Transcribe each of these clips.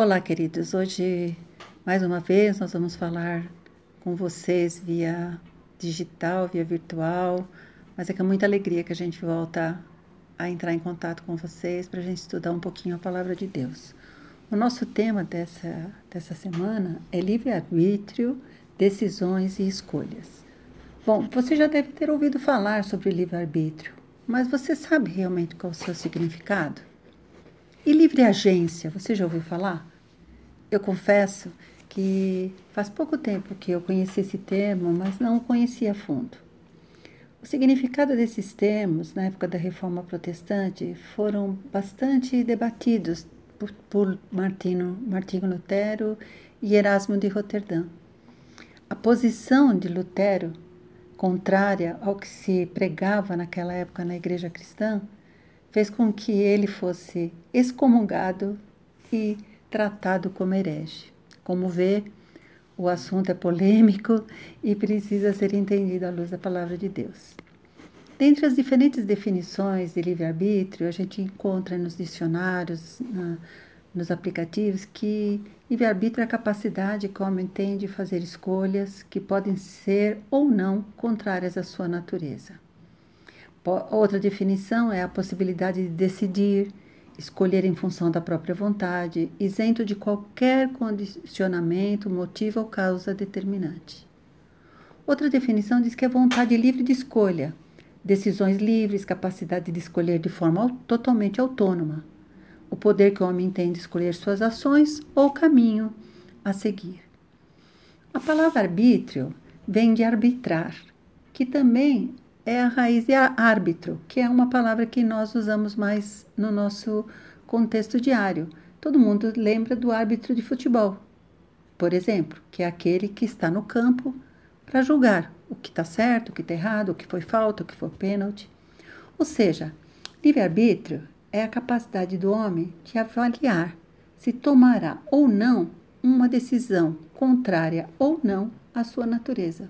Olá, queridos. Hoje, mais uma vez, nós vamos falar com vocês via digital, via virtual, mas é com muita alegria que a gente volta a entrar em contato com vocês para a gente estudar um pouquinho a palavra de Deus. O nosso tema dessa, dessa semana é livre-arbítrio, decisões e escolhas. Bom, você já deve ter ouvido falar sobre livre-arbítrio, mas você sabe realmente qual é o seu significado? E livre agência, você já ouviu falar? Eu confesso que faz pouco tempo que eu conheci esse termo, mas não o conhecia a fundo. O significado desses termos, na época da Reforma Protestante, foram bastante debatidos por, por Martino, Martinho Lutero e Erasmo de Roterdã. A posição de Lutero, contrária ao que se pregava naquela época na igreja cristã, fez com que ele fosse excomungado e tratado como herege. Como vê, o assunto é polêmico e precisa ser entendido à luz da palavra de Deus. Dentre as diferentes definições de livre-arbítrio, a gente encontra nos dicionários, na, nos aplicativos, que livre-arbítrio é a capacidade que o homem tem de fazer escolhas que podem ser ou não contrárias à sua natureza. Outra definição é a possibilidade de decidir, escolher em função da própria vontade, isento de qualquer condicionamento, motivo ou causa determinante. Outra definição diz que é vontade livre de escolha, decisões livres, capacidade de escolher de forma totalmente autônoma, o poder que o homem tem de escolher suas ações ou caminho a seguir. A palavra arbítrio vem de arbitrar, que também é a raiz de árbitro, que é uma palavra que nós usamos mais no nosso contexto diário. Todo mundo lembra do árbitro de futebol, por exemplo, que é aquele que está no campo para julgar o que está certo, o que está errado, o que foi falta, o que foi pênalti. Ou seja, livre-arbítrio é a capacidade do homem de avaliar se tomará ou não uma decisão contrária ou não à sua natureza.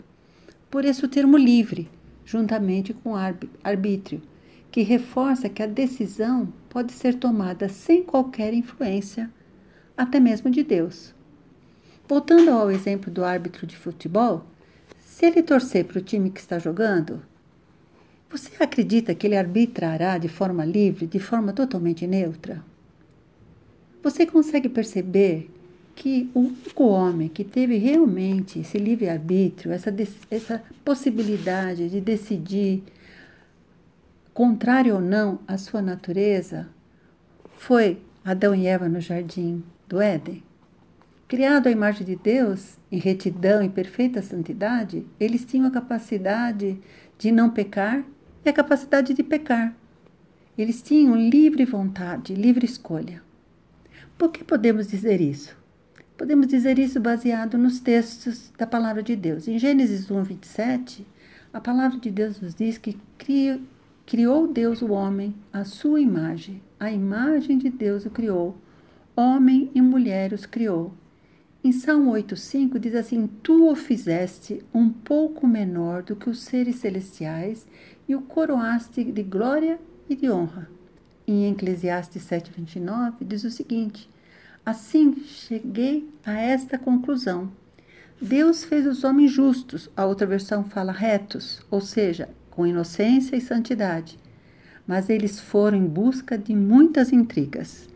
Por isso o termo livre juntamente com arbítrio, que reforça que a decisão pode ser tomada sem qualquer influência, até mesmo de Deus. Voltando ao exemplo do árbitro de futebol, se ele torcer para o time que está jogando, você acredita que ele arbitrará de forma livre, de forma totalmente neutra? Você consegue perceber que o único homem que teve realmente esse livre-arbítrio, essa, essa possibilidade de decidir, contrário ou não à sua natureza, foi Adão e Eva no jardim do Éden. Criado à imagem de Deus, em retidão e perfeita santidade, eles tinham a capacidade de não pecar e a capacidade de pecar. Eles tinham livre vontade, livre escolha. Por que podemos dizer isso? Podemos dizer isso baseado nos textos da palavra de Deus. Em Gênesis 1, 27, a palavra de Deus nos diz que criou, criou Deus o homem à sua imagem. A imagem de Deus o criou. Homem e mulher os criou. Em Salmo 8,5 diz assim: Tu o fizeste um pouco menor do que os seres celestiais e o coroaste de glória e de honra. Em Eclesiastes 7,29 diz o seguinte: Assim cheguei a esta conclusão. Deus fez os homens justos, a outra versão fala retos, ou seja, com inocência e santidade. Mas eles foram em busca de muitas intrigas.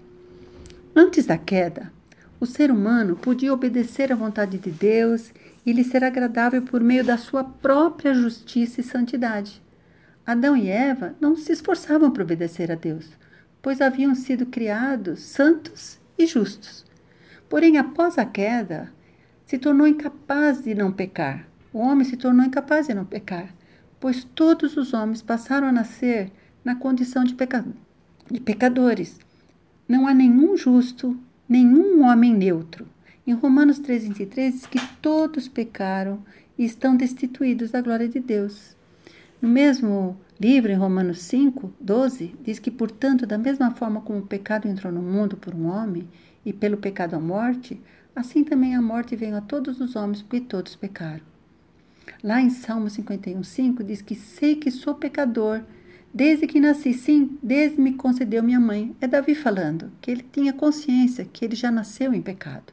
Antes da queda, o ser humano podia obedecer à vontade de Deus e lhe ser agradável por meio da sua própria justiça e santidade. Adão e Eva não se esforçavam para obedecer a Deus, pois haviam sido criados santos e justos. Porém, após a queda, se tornou incapaz de não pecar. O homem se tornou incapaz de não pecar, pois todos os homens passaram a nascer na condição de, peca de pecadores. Não há nenhum justo, nenhum homem neutro. Em Romanos 3,23 diz que todos pecaram e estão destituídos da glória de Deus. No mesmo livro, em Romanos 5, 12, diz que, portanto, da mesma forma como o pecado entrou no mundo por um homem e pelo pecado a morte, assim também a morte veio a todos os homens porque todos pecaram. Lá em Salmo 51, 5 diz que sei que sou pecador, Desde que nasci, sim, desde me concedeu minha mãe. É Davi falando, que ele tinha consciência que ele já nasceu em pecado.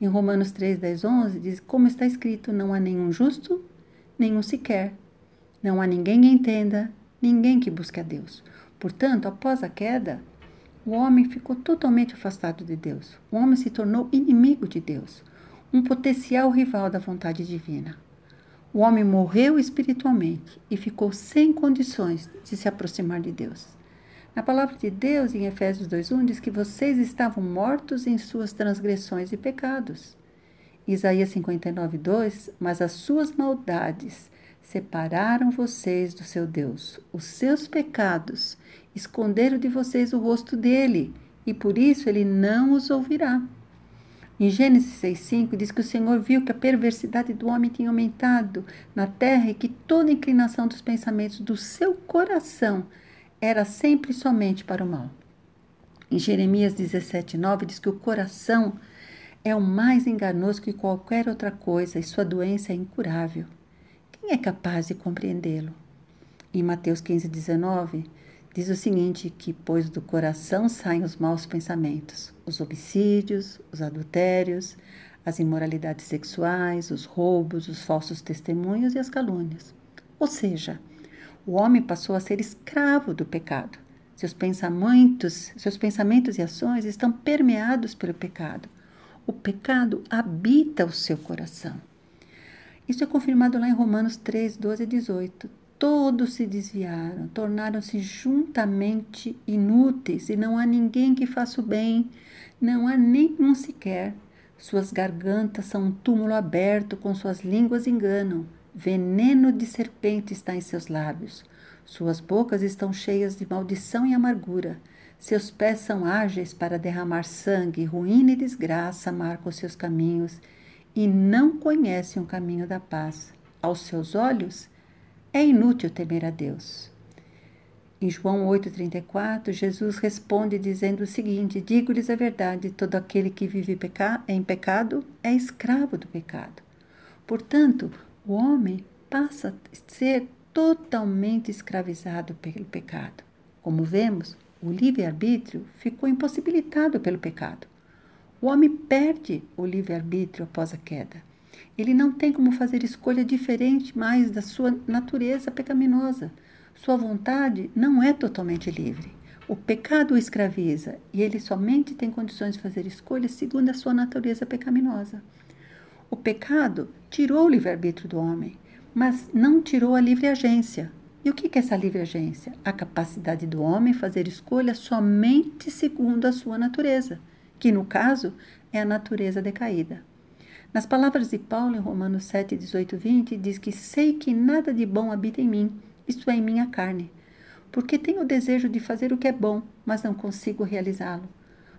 Em Romanos 3, 10, 11, diz: Como está escrito, não há nenhum justo, nenhum sequer. Não há ninguém que entenda, ninguém que busque a Deus. Portanto, após a queda, o homem ficou totalmente afastado de Deus. O homem se tornou inimigo de Deus, um potencial rival da vontade divina. O homem morreu espiritualmente e ficou sem condições de se aproximar de Deus. Na palavra de Deus, em Efésios 2:1, diz que vocês estavam mortos em suas transgressões e pecados. Isaías 59:2, mas as suas maldades separaram vocês do seu Deus. Os seus pecados esconderam de vocês o rosto dele, e por isso ele não os ouvirá. Em Gênesis 6,5 diz que o Senhor viu que a perversidade do homem tinha aumentado na terra e que toda inclinação dos pensamentos do seu coração era sempre somente para o mal. Em Jeremias 17,9 diz que o coração é o mais enganoso que qualquer outra coisa e sua doença é incurável. Quem é capaz de compreendê-lo? Em Mateus 15,19 diz o seguinte: que pois do coração saem os maus pensamentos, os homicídios, os adultérios, as imoralidades sexuais, os roubos, os falsos testemunhos e as calúnias. Ou seja, o homem passou a ser escravo do pecado. Seus pensamentos, seus pensamentos e ações estão permeados pelo pecado. O pecado habita o seu coração. Isso é confirmado lá em Romanos 3, 12 e 18. Todos se desviaram, tornaram-se juntamente inúteis, e não há ninguém que faça o bem, não há nenhum sequer. Suas gargantas são um túmulo aberto, com suas línguas enganam. Veneno de serpente está em seus lábios. Suas bocas estão cheias de maldição e amargura. Seus pés são ágeis para derramar sangue, ruína e desgraça marcam seus caminhos, e não conhecem o caminho da paz. Aos seus olhos, é inútil temer a Deus. Em João 8,34, Jesus responde dizendo o seguinte: Digo-lhes a verdade, todo aquele que vive em pecado é escravo do pecado. Portanto, o homem passa a ser totalmente escravizado pelo pecado. Como vemos, o livre-arbítrio ficou impossibilitado pelo pecado. O homem perde o livre-arbítrio após a queda. Ele não tem como fazer escolha diferente mais da sua natureza pecaminosa. Sua vontade não é totalmente livre. O pecado o escraviza e ele somente tem condições de fazer escolhas segundo a sua natureza pecaminosa. O pecado tirou o livre-arbítrio do homem, mas não tirou a livre agência. E o que é essa livre agência? A capacidade do homem fazer escolhas somente segundo a sua natureza, que no caso é a natureza decaída. Nas palavras de Paulo em Romanos 7, 18 20, diz que sei que nada de bom habita em mim, isto é, em minha carne, porque tenho o desejo de fazer o que é bom, mas não consigo realizá-lo.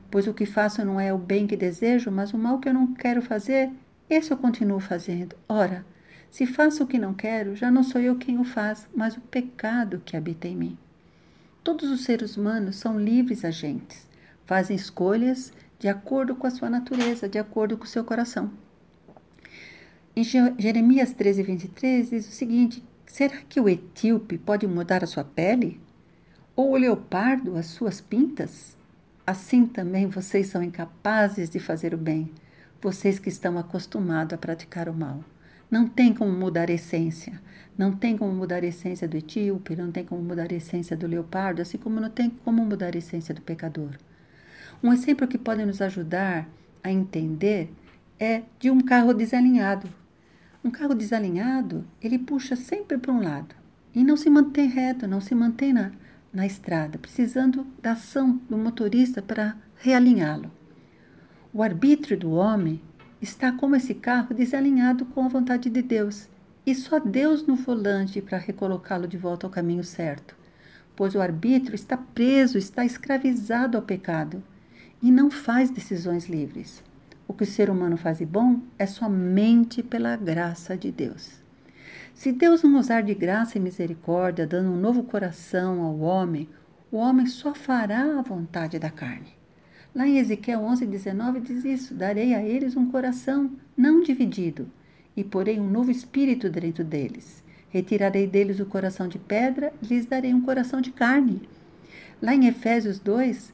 Pois o que faço não é o bem que desejo, mas o mal que eu não quero fazer, esse eu continuo fazendo. Ora, se faço o que não quero, já não sou eu quem o faz, mas o pecado que habita em mim. Todos os seres humanos são livres agentes, fazem escolhas de acordo com a sua natureza, de acordo com o seu coração. Em Jeremias 13, 23 diz o seguinte: Será que o etíope pode mudar a sua pele? Ou o leopardo as suas pintas? Assim também vocês são incapazes de fazer o bem, vocês que estão acostumados a praticar o mal. Não tem como mudar a essência. Não tem como mudar a essência do etíope, não tem como mudar a essência do leopardo, assim como não tem como mudar a essência do pecador. Um exemplo que pode nos ajudar a entender é de um carro desalinhado. Um carro desalinhado, ele puxa sempre para um lado e não se mantém reto, não se mantém na, na estrada, precisando da ação do motorista para realinhá-lo. O arbítrio do homem está como esse carro desalinhado com a vontade de Deus, e só Deus no volante para recolocá-lo de volta ao caminho certo, pois o arbítrio está preso, está escravizado ao pecado e não faz decisões livres. O que o ser humano faz de bom é somente pela graça de Deus. Se Deus não usar de graça e misericórdia, dando um novo coração ao homem, o homem só fará a vontade da carne. Lá em Ezequiel 11, 19 diz isso: Darei a eles um coração não dividido, e porei um novo espírito dentro deles. Retirarei deles o coração de pedra e lhes darei um coração de carne. Lá em Efésios 2,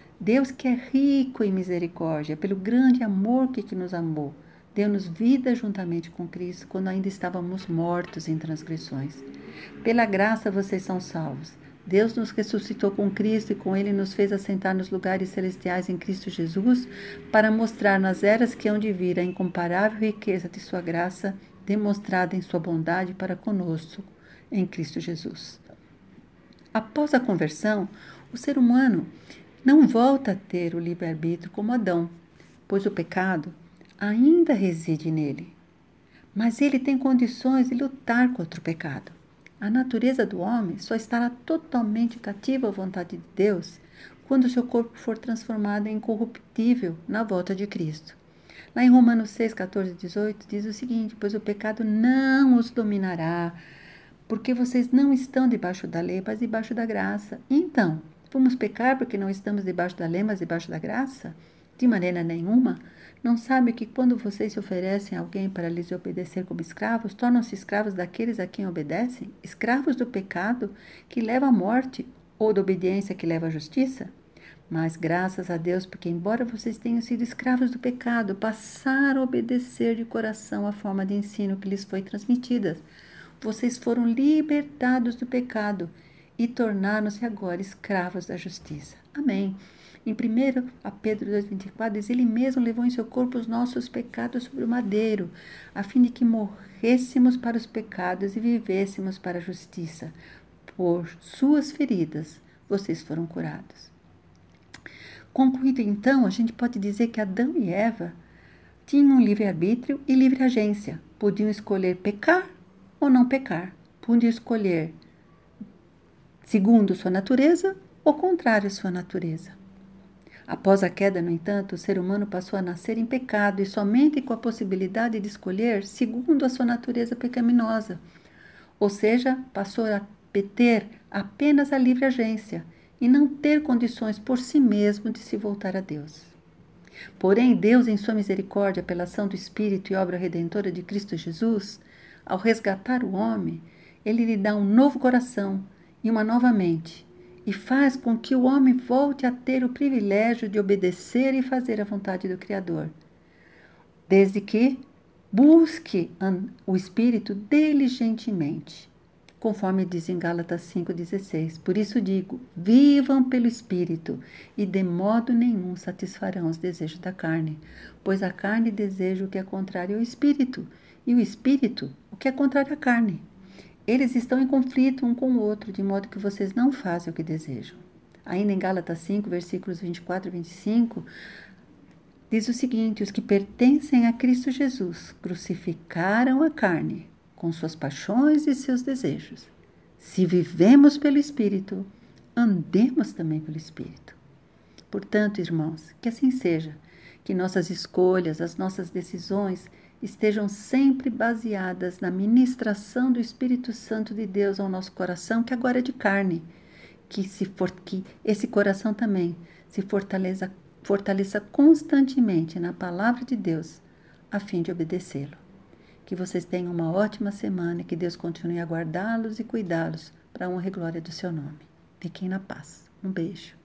Deus que é rico em misericórdia, pelo grande amor que, que nos amou, deu-nos vida juntamente com Cristo quando ainda estávamos mortos em transgressões. Pela graça vocês são salvos. Deus nos ressuscitou com Cristo e com Ele nos fez assentar nos lugares celestiais em Cristo Jesus, para mostrar nas eras que hão de vir a incomparável riqueza de Sua graça, demonstrada em Sua bondade para conosco em Cristo Jesus. Após a conversão, o ser humano não volta a ter o livre-arbítrio como Adão, pois o pecado ainda reside nele. Mas ele tem condições de lutar contra o pecado. A natureza do homem só estará totalmente cativa à vontade de Deus quando seu corpo for transformado em incorruptível na volta de Cristo. Lá em Romanos 6, 14 e 18 diz o seguinte: Pois o pecado não os dominará, porque vocês não estão debaixo da lei, mas debaixo da graça. Então, vamos pecar porque não estamos debaixo da lei, mas debaixo da graça? De maneira nenhuma. Não sabe que quando vocês se oferecem a alguém para lhes obedecer como escravos, tornam-se escravos daqueles a quem obedecem? Escravos do pecado que leva à morte ou da obediência que leva à justiça? Mas graças a Deus, porque embora vocês tenham sido escravos do pecado, passaram a obedecer de coração a forma de ensino que lhes foi transmitida. Vocês foram libertados do pecado e tornaram-se agora escravos da justiça. Amém. Em 1 a Pedro 2,24 diz: Ele mesmo levou em seu corpo os nossos pecados sobre o madeiro, a fim de que morrêssemos para os pecados e vivêssemos para a justiça. Por suas feridas vocês foram curados. Concluído então, a gente pode dizer que Adão e Eva tinham livre-arbítrio e livre agência. Podiam escolher pecar ou não pecar. Podiam escolher segundo sua natureza ou contrário à sua natureza. Após a queda, no entanto, o ser humano passou a nascer em pecado e somente com a possibilidade de escolher segundo a sua natureza pecaminosa. Ou seja, passou a ter apenas a livre agência e não ter condições por si mesmo de se voltar a Deus. Porém, Deus, em sua misericórdia, pela ação do Espírito e obra redentora de Cristo Jesus, ao resgatar o homem, ele lhe dá um novo coração e uma nova mente e faz com que o homem volte a ter o privilégio de obedecer e fazer a vontade do Criador, desde que busque o Espírito diligentemente, conforme diz em Gálatas 5,16. Por isso digo: vivam pelo Espírito, e de modo nenhum satisfarão os desejos da carne, pois a carne deseja o que é contrário ao Espírito, e o Espírito o que é contrário à carne. Eles estão em conflito um com o outro, de modo que vocês não fazem o que desejam. Ainda em Gálatas 5, versículos 24 e 25, diz o seguinte: Os que pertencem a Cristo Jesus crucificaram a carne com suas paixões e seus desejos. Se vivemos pelo Espírito, andemos também pelo Espírito. Portanto, irmãos, que assim seja, que nossas escolhas, as nossas decisões estejam sempre baseadas na ministração do Espírito Santo de Deus ao nosso coração, que agora é de carne, que se for que esse coração também se fortaleça fortaleça constantemente na palavra de Deus, a fim de obedecê-lo. Que vocês tenham uma ótima semana e que Deus continue a guardá-los e cuidá-los para a honra e glória do seu nome. Fiquem na paz. Um beijo.